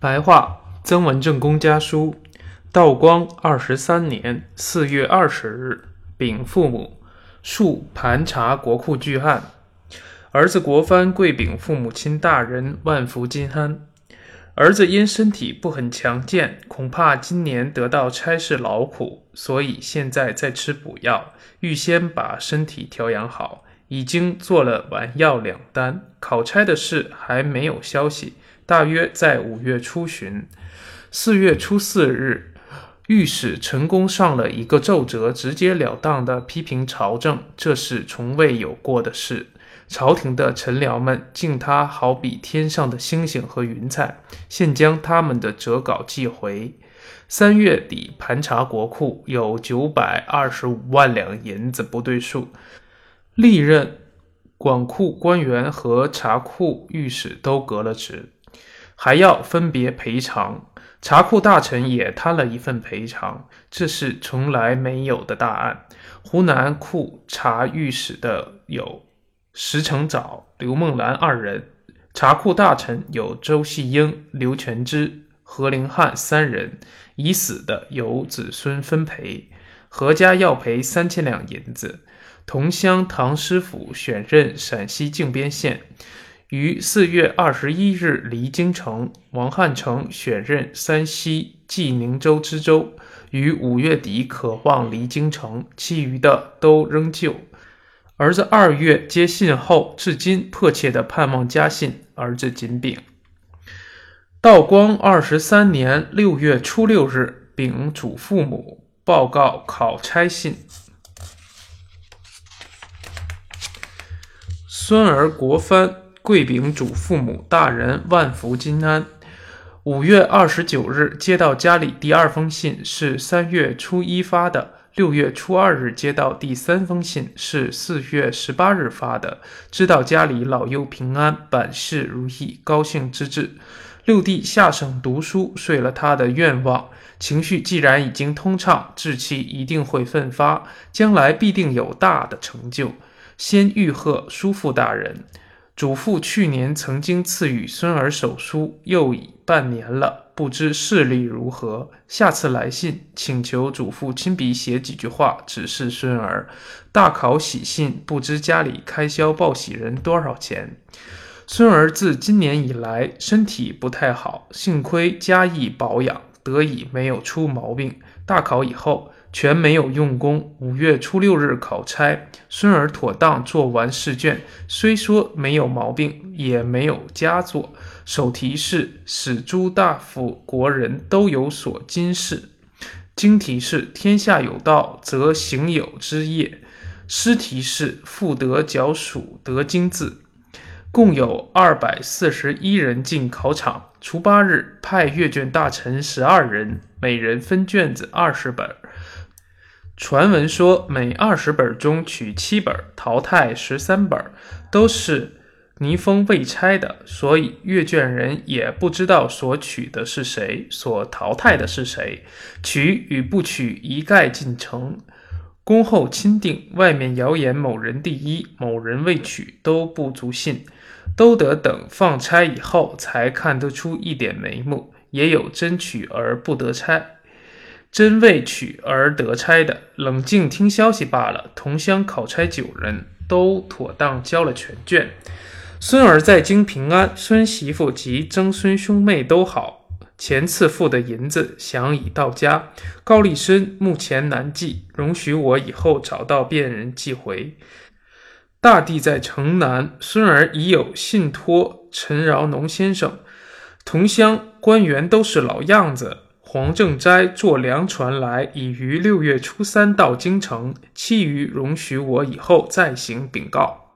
白话曾文正公家书，道光二十三年四月二十日，禀父母，述盘查国库巨案。儿子国藩跪禀父母亲大人，万福金安。儿子因身体不很强健，恐怕今年得到差事劳苦，所以现在在吃补药，预先把身体调养好。已经做了丸药两单，考差的事还没有消息，大约在五月初旬。四月初四日，御史陈功上了一个奏折，直截了当地批评朝政，这是从未有过的事。朝廷的臣僚们敬他好比天上的星星和云彩，现将他们的折稿寄回。三月底盘查国库，有九百二十五万两银子不对数。历任管库官员和查库御史都革了职，还要分别赔偿。查库大臣也摊了一份赔偿，这是从来没有的大案。湖南库查御史的有石成藻、刘梦兰二人，查库大臣有周细英、刘全之、何灵汉三人。已死的由子孙分赔，何家要赔三千两银子。同乡唐师傅选任陕西靖边县，于四月二十一日离京城。王汉成选任山西济宁州知州，于五月底渴望离京城，其余的都仍旧。儿子二月接信后，至今迫切的盼望家信。儿子谨禀。道光二十三年六月初六日，禀祖父母报告考差信。孙儿国藩跪禀祖父母大人万福金安。五月二十九日接到家里第二封信，是三月初一发的。六月初二日接到第三封信，是四月十八日发的。知道家里老幼平安，百事如意，高兴之至。六弟下省读书，遂了他的愿望。情绪既然已经通畅，志气一定会奋发，将来必定有大的成就。先预贺叔父大人，祖父去年曾经赐予孙儿手书，又已半年了，不知视力如何。下次来信，请求祖父亲笔写几句话，指示孙儿。大考喜信，不知家里开销报喜人多少钱。孙儿自今年以来身体不太好，幸亏加以保养，得以没有出毛病。大考以后。全没有用功。五月初六日考差，孙儿妥当做完试卷，虽说没有毛病，也没有佳作。首题是“使诸大夫国人都有所今事”，经题是“天下有道，则行有之业”，诗题是“复得脚属得金字”。共有二百四十一人进考场。初八日，派阅卷大臣十二人，每人分卷子二十本。传闻说，每二十本中取七本，淘汰十三本，都是泥封未拆的，所以阅卷人也不知道所取的是谁，所淘汰的是谁，取与不取一概进城。恭候钦定，外面谣言某人第一，某人未取，都不足信，都得等放差以后才看得出一点眉目。也有真取而不得拆。真未取而得差的，冷静听消息罢了。同乡考差九人都妥当交了全卷。孙儿在京平安，孙媳妇及曾孙兄妹都好。前次付的银子想已到家。高立深目前难寄，容许我以后找到便人寄回。大弟在城南，孙儿已有信托陈饶农先生。同乡官员都是老样子。黄正斋坐粮船来，已于六月初三到京城，其余容许我以后再行禀告。